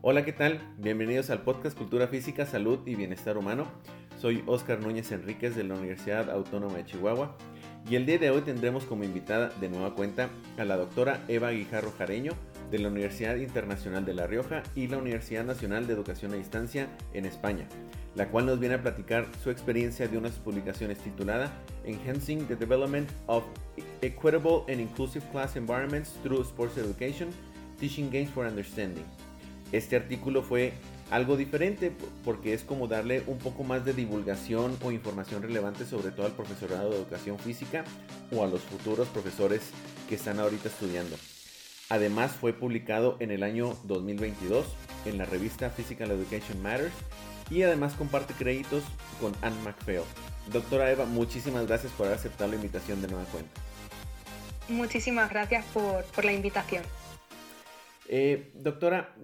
Hola, ¿qué tal? Bienvenidos al podcast Cultura Física, Salud y Bienestar Humano. Soy Oscar Núñez Enríquez de la Universidad Autónoma de Chihuahua y el día de hoy tendremos como invitada de nueva cuenta a la doctora Eva Guijarro Jareño de la Universidad Internacional de La Rioja y la Universidad Nacional de Educación a Distancia en España, la cual nos viene a platicar su experiencia de unas publicaciones titulada Enhancing the Development of Equitable and Inclusive Class Environments Through Sports Education, Teaching Games for Understanding este artículo fue algo diferente porque es como darle un poco más de divulgación o información relevante sobre todo al profesorado de educación física o a los futuros profesores que están ahorita estudiando. Además fue publicado en el año 2022 en la revista Physical Education Matters y además comparte créditos con Anne McPhail. Doctora Eva, muchísimas gracias por haber aceptado la invitación de nueva cuenta. Muchísimas gracias por, la invitación. Eh, doctora,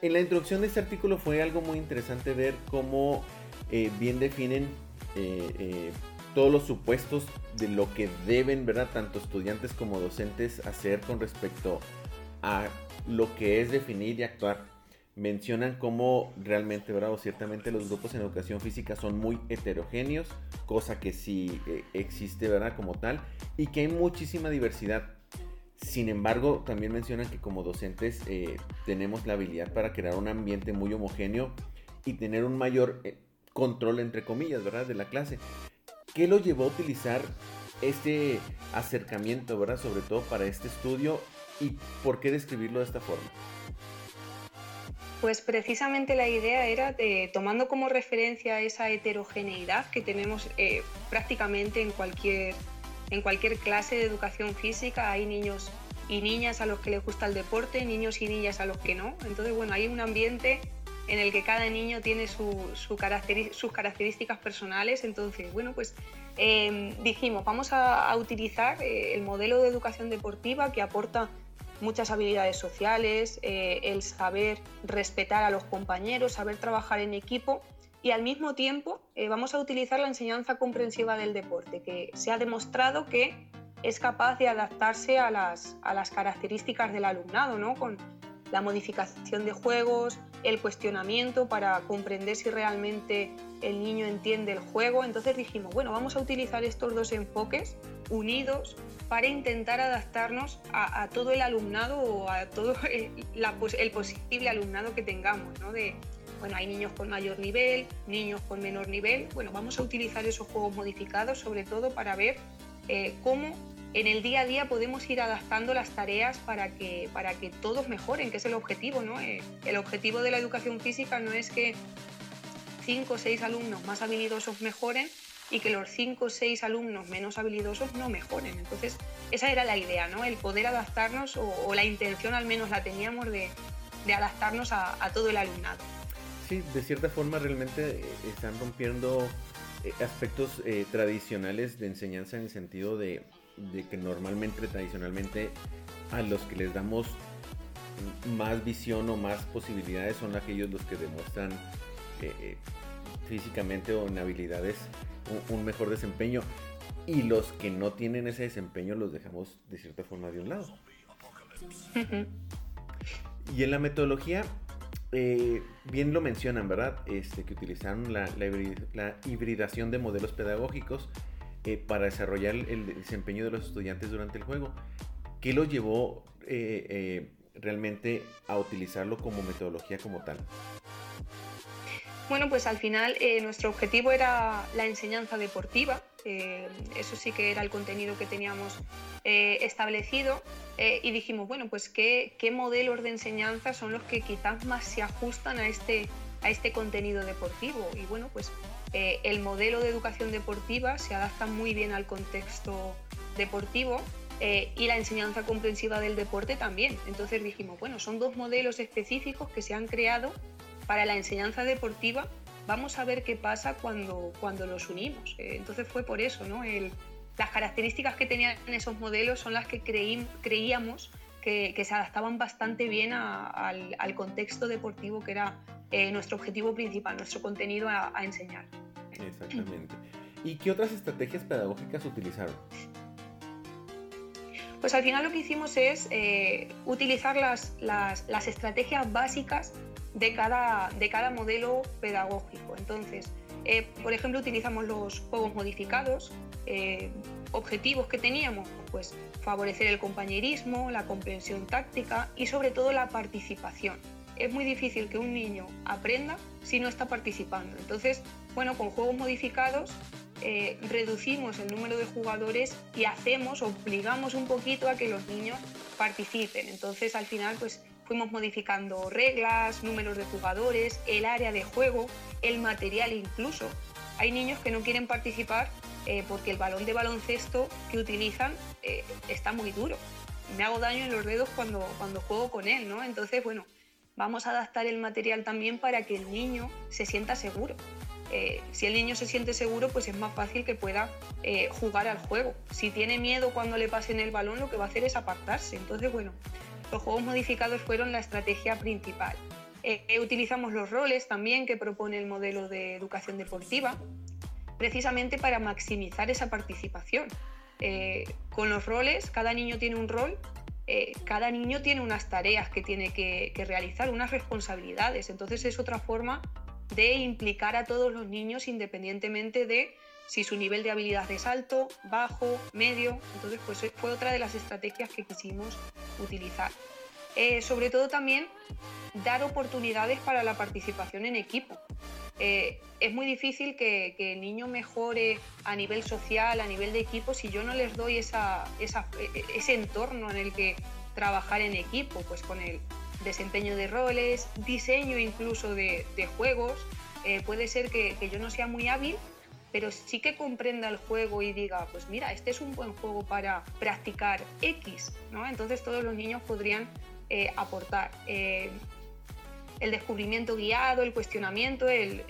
en la introducción de este artículo fue algo muy interesante ver cómo eh, bien definen eh, eh, todos los supuestos de lo que deben, ¿verdad? Tanto estudiantes como docentes hacer con respecto a lo que es definir y actuar. Mencionan cómo realmente, ¿verdad? O ciertamente los grupos en educación física son muy heterogéneos, cosa que sí existe, ¿verdad? Como tal, y que hay muchísima diversidad sin embargo, también mencionan que como docentes eh, tenemos la habilidad para crear un ambiente muy homogéneo y tener un mayor eh, control, entre comillas, ¿verdad? De la clase. ¿Qué lo llevó a utilizar este acercamiento, ¿verdad? Sobre todo para este estudio y por qué describirlo de esta forma. Pues precisamente la idea era de, tomando como referencia esa heterogeneidad que tenemos eh, prácticamente en cualquier en cualquier clase de educación física hay niños y niñas a los que les gusta el deporte, niños y niñas a los que no. Entonces, bueno, hay un ambiente en el que cada niño tiene su, sus características personales. Entonces, bueno, pues em, dijimos, vamos a, utilizar eh, el modelo de educación deportiva que aporta muchas habilidades sociales, eh, el saber respetar a los compañeros, saber trabajar en equipo y al mismo tiempo eh, vamos a utilizar la enseñanza comprensiva del deporte, que se ha demostrado que es capaz de adaptarse a las, a las características del alumnado, ¿no? con la modificación de juegos, el cuestionamiento para comprender si realmente el niño entiende el juego. Entonces dijimos, bueno, vamos a utilizar estos dos enfoques unidos para intentar adaptarnos a, todo el alumnado o a todo el, posible alumnado que tengamos, ¿no? de, bueno, hay niños con mayor nivel, niños con menor nivel. Bueno, vamos a utilizar esos juegos modificados sobre todo para ver eh, cómo en el día a día podemos ir adaptando las tareas para que, para que todos mejoren, que es el objetivo. ¿no? Eh, el objetivo de la educación física no es que cinco o seis alumnos más habilidosos mejoren y que los cinco o seis alumnos menos habilidosos no mejoren. Entonces, esa era la idea, ¿no? el poder adaptarnos o, la intención al menos la teníamos de, adaptarnos a todo el alumnado de cierta forma realmente eh, están rompiendo eh, aspectos eh, tradicionales de enseñanza en el sentido de, que normalmente, tradicionalmente, a los que les damos más visión o más posibilidades son aquellos los que demuestran físicamente o en habilidades un, mejor desempeño y los que no tienen ese desempeño los dejamos de cierta forma de un lado. Y en la metodología eh, bien lo mencionan, ¿verdad? Este, que utilizaron la, hibridación de modelos pedagógicos eh, para desarrollar el, desempeño de los estudiantes durante el juego. ¿Qué los llevó eh, realmente a utilizarlo como metodología como tal? Bueno, pues al final nuestro objetivo era la enseñanza deportiva, eso sí que era el contenido que teníamos establecido eh, y dijimos, bueno, pues ¿qué, ¿qué, modelos de enseñanza son los que quizás más se ajustan a este, a este contenido deportivo. Y bueno, pues eh, el modelo de educación deportiva se adapta muy bien al contexto deportivo eh, y la enseñanza comprensiva del deporte también. Entonces dijimos, bueno, son dos modelos específicos que se han creado para la enseñanza deportiva. Vamos a ver qué pasa cuando, cuando los unimos. entonces fue por eso, ¿no? El, las características que tenían esos modelos son las que creíamos que, se adaptaban bastante bien al, contexto deportivo que era nuestro objetivo principal, nuestro contenido a, a enseñar. Exactamente. ¿Y qué otras estrategias pedagógicas utilizaron? Pues al final lo que hicimos es eh, utilizar las, las, estrategias básicas de cada, de cada modelo pedagógico. Entonces, eh, por ejemplo, utilizamos los juegos modificados, eh, objetivos que teníamos, pues favorecer el compañerismo, la comprensión táctica y sobre todo la participación. Es muy difícil que un niño aprenda si no está participando. Entonces, bueno, con juegos modificados eh, reducimos el número de jugadores y hacemos, obligamos un poquito a que los niños participen. Entonces al final pues fuimos modificando reglas, números de jugadores, el área de juego, el material incluso. Hay niños que no quieren participar eh, porque el balón de baloncesto que utilizan eh, está muy duro. Me hago daño en los dedos cuando, cuando juego con él, ¿no? Entonces, bueno, vamos a adaptar el material también para que el niño se sienta seguro. Eh, si el niño se siente seguro, pues es más fácil que pueda eh, jugar al juego. Si tiene miedo cuando le pasen el balón, lo que va a hacer es apartarse. Entonces, bueno, los juegos modificados fueron la estrategia principal. Eh, utilizamos los roles también que propone el modelo de educación deportiva, precisamente para maximizar esa participación. con los roles, cada niño tiene un rol cada niño tiene unas tareas que tiene que, realizar, unas responsabilidades. Entonces es otra forma de implicar a todos los niños independientemente de si su nivel de habilidad es alto, bajo, medio. Entonces, pues fue otra de las estrategias que quisimos utilizar. Eh, sobre todo también dar oportunidades para la participación en equipo. Eh, es muy difícil que, el niño mejore a nivel social, a nivel de equipo, si yo no les doy esa, ese entorno en el que trabajar en equipo, pues con el desempeño de roles, diseño incluso de, juegos. Eh, puede ser que, yo no sea muy hábil, pero sí que comprenda el juego y diga, pues mira, este es un buen juego para practicar X, ¿no? Entonces todos los niños podrían eh, aportar. Eh, el descubrimiento guiado, el cuestionamiento, el,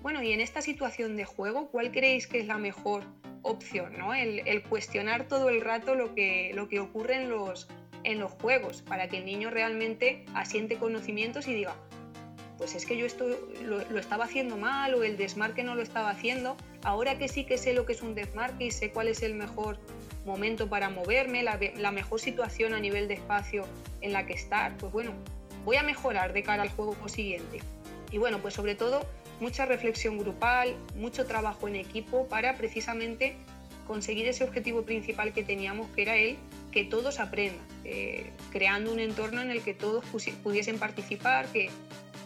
bueno, y en esta situación de juego, ¿cuál creéis que es la mejor opción? ¿no? El, cuestionar todo el rato lo que, lo que ocurre en los, en los juegos, para que el niño realmente asiente conocimientos y diga, pues es que yo esto lo, estaba haciendo mal o el desmarque no lo estaba haciendo, ahora que sí que sé lo que es un desmarque y sé cuál es el mejor momento para moverme, la mejor situación a nivel de espacio en la que estar, pues bueno, voy a mejorar de cara al juego siguiente. Y bueno, pues sobre todo mucha reflexión grupal, mucho trabajo en equipo para precisamente conseguir ese objetivo principal que teníamos, que era el que todos aprendan, eh, creando un entorno en el que todos pudiesen participar, que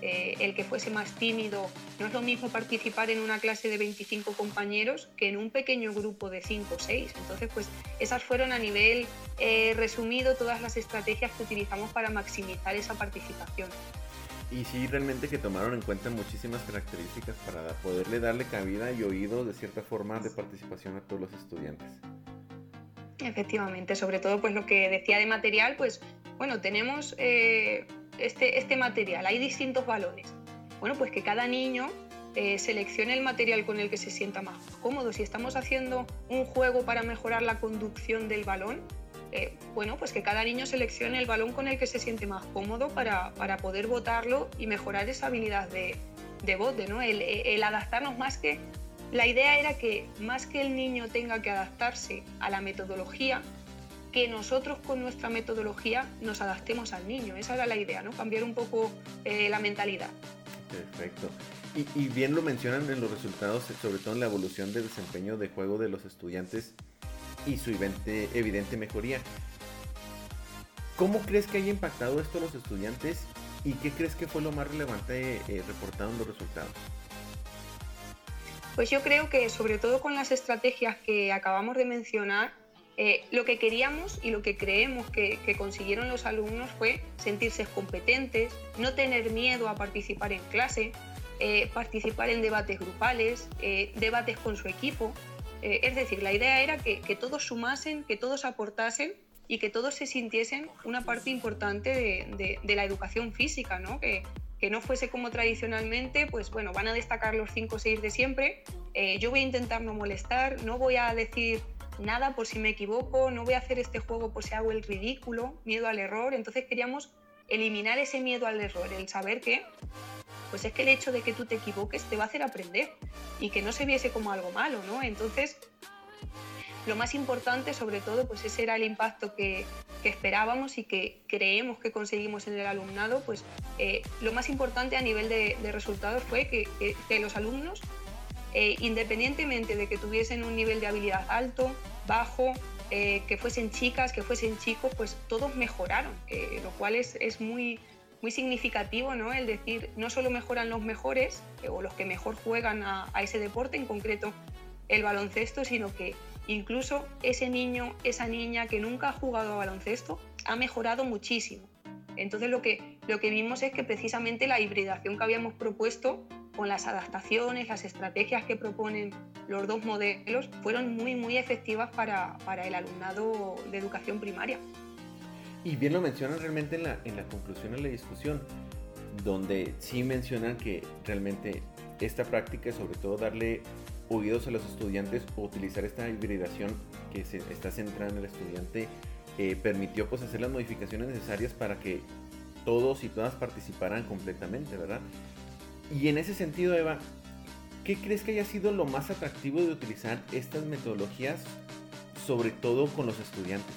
eh, el que fuese más tímido, no es lo mismo participar en una clase de 25 compañeros que en un pequeño grupo de 5 o 6. Entonces, pues esas fueron a nivel eh, resumido todas las estrategias que utilizamos para maximizar esa participación y sí realmente que tomaron en cuenta muchísimas características para poderle darle cabida y oído de cierta forma de participación a todos los estudiantes. Efectivamente, sobre todo pues lo que decía de material, pues bueno, tenemos eh, este, este material, hay distintos valores. Bueno, pues que cada niño eh, seleccione el material con el que se sienta más cómodo. Si estamos haciendo un juego para mejorar la conducción del balón, eh, bueno, pues que cada niño seleccione el balón con el que se siente más cómodo para, poder votarlo y mejorar esa habilidad de, de bote, ¿no? El, adaptarnos más que... La idea era que más que el niño tenga que adaptarse a la metodología, que nosotros con nuestra metodología nos adaptemos al niño. Esa era la idea, ¿no? Cambiar un poco eh, la mentalidad. Perfecto. Y, y, bien lo mencionan en los resultados, sobre todo en la evolución de desempeño de juego de los estudiantes y su evidente, evidente mejoría. ¿Cómo crees que haya impactado esto a los estudiantes y qué crees que fue lo más relevante eh, reportado en los resultados? Pues yo creo que sobre todo con las estrategias que acabamos de mencionar, eh, lo que queríamos y lo que creemos que, consiguieron los alumnos fue sentirse competentes, no tener miedo a participar en clase, eh, participar en debates grupales, debates con su equipo. Eh, es decir, la idea era que, todos sumasen, que todos aportasen y que todos se sintiesen una parte importante de, la educación física, ¿no? Que, no fuese como tradicionalmente, pues bueno, van a destacar los 5 o 6 de siempre, eh, yo voy a intentar no molestar, no voy a decir nada por si me equivoco, no voy a hacer este juego por si hago el ridículo, miedo al error, entonces queríamos eliminar ese miedo al error, el saber que pues es que el hecho de que tú te equivoques te va a hacer aprender y que no se viese como algo malo, ¿no? Entonces, lo más importante, sobre todo, pues ese era el impacto que, esperábamos y que creemos que conseguimos en el alumnado, pues eh, lo más importante a nivel de, resultados fue que, los alumnos, eh, independientemente de que tuviesen un nivel de habilidad alto, bajo, eh, que fuesen chicas, que fuesen chicos, pues todos mejoraron, lo cual es, muy, significativo, ¿no? El decir, no solo mejoran los mejores o los que mejor juegan a, ese deporte, en concreto el baloncesto, sino que Incluso ese niño, esa niña que nunca ha jugado a baloncesto, ha mejorado muchísimo. Entonces lo que vimos es que precisamente la hibridación que habíamos propuesto con las adaptaciones, las estrategias que proponen los dos modelos, fueron muy, muy efectivas para, para el alumnado de educación primaria. Y bien lo mencionan realmente en la, en la conclusión de la discusión, donde sí mencionan que realmente esta práctica, sobre todo darle oídos a los estudiantes o utilizar esta hibridación que se está centrada en el estudiante eh, permitió pues hacer las modificaciones necesarias para que todos y todas participaran completamente, ¿verdad? Y en ese sentido, Eva, ¿qué crees que haya sido lo más atractivo de utilizar estas metodologías, sobre todo con los estudiantes?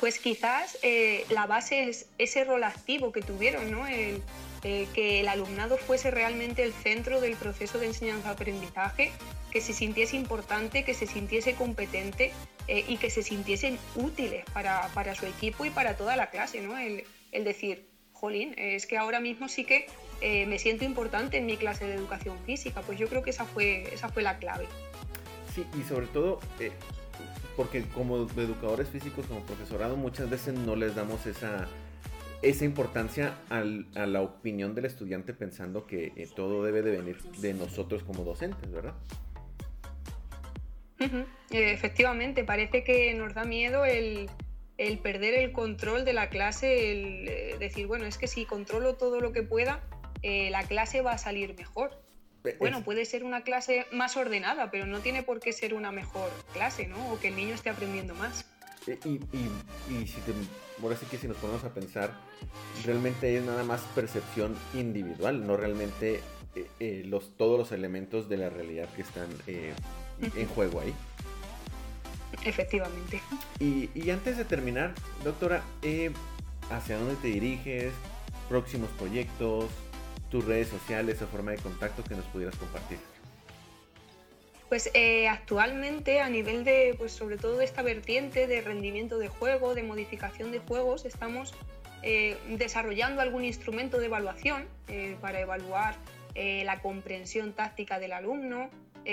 Pues quizás eh, la base es ese rol activo que tuvieron, ¿no? Eh, que el alumnado fuese realmente el centro del proceso de enseñanza-aprendizaje, que se sintiese importante, que se sintiese competente eh, y que se sintiesen útiles para, su equipo y para toda la clase. ¿no? El decir, jolín, es que ahora mismo sí que eh, me siento importante en mi clase de educación física. Pues yo creo que esa fue, esa fue la clave. Sí, y sobre todo, porque como educadores físicos, como profesorado, muchas veces no les damos esa esa importancia a la opinión del estudiante pensando que eh, todo debe de venir de nosotros como docentes, ¿verdad? Efectivamente, parece que nos da miedo el, perder el control de la clase, el eh, decir, bueno, es que si controlo todo lo que pueda, eh, la clase va a salir mejor. Bueno, puede ser una clase más ordenada, pero no tiene por qué ser una mejor clase, ¿no? O que el niño esté aprendiendo más. Y, y si te ahora sí que si nos ponemos a pensar, realmente es nada más percepción individual, no realmente eh, eh, los, todos los elementos de la realidad que están eh, en juego ahí. Efectivamente. Y, antes de terminar, doctora, ¿hacia dónde te diriges? ¿Próximos proyectos? ¿Tus redes sociales o forma de contacto que nos pudieras compartir? Pues eh, actualmente a nivel de, pues sobre todo de esta vertiente de rendimiento de juego, de modificación de juegos, estamos eh, desarrollando algún instrumento de evaluación eh, para evaluar la comprensión táctica del alumno.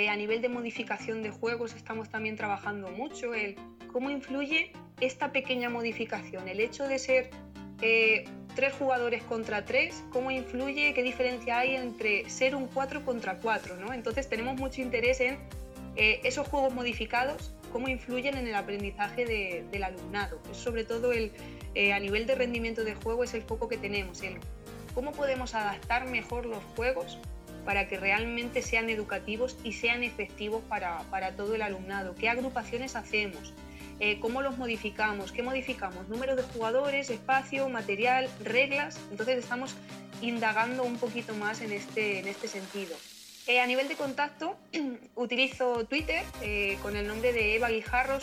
A nivel de modificación de juegos estamos también trabajando mucho el cómo influye esta pequeña modificación, el hecho de ser tres jugadores contra tres, cómo influye, qué diferencia hay entre ser un 4 contra 4, ¿no? Entonces tenemos mucho interés en eh, esos juegos modificados, cómo influyen en el aprendizaje del alumnado. Sobre todo el, eh, a nivel de rendimiento de juego es el foco que tenemos, el cómo podemos adaptar mejor los juegos para que realmente sean educativos y sean efectivos para, para todo el alumnado, qué agrupaciones hacemos, eh, cómo los modificamos, qué modificamos, número de jugadores, espacio, material, reglas. Entonces estamos indagando un poquito más en este, en este sentido. Eh, a nivel de contacto, utilizo Twitter eh, con el nombre de Eva Guijarro,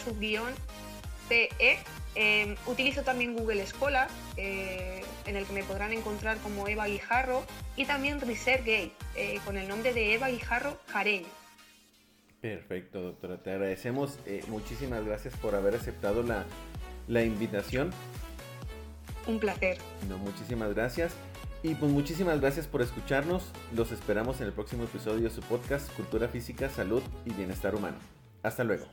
subguión PE. utilizo también Google Scholar, en el que me podrán encontrar como Eva Guijarro, y también ResearchGate, con el nombre de Eva Guijarro Jareño. Perfecto, doctora. Te agradecemos. Eh, muchísimas gracias por haber aceptado la, invitación. Un placer. No, muchísimas gracias. Y pues muchísimas gracias por escucharnos. Los esperamos en el próximo episodio de su podcast Cultura Física, Salud y Bienestar Humano. Hasta luego.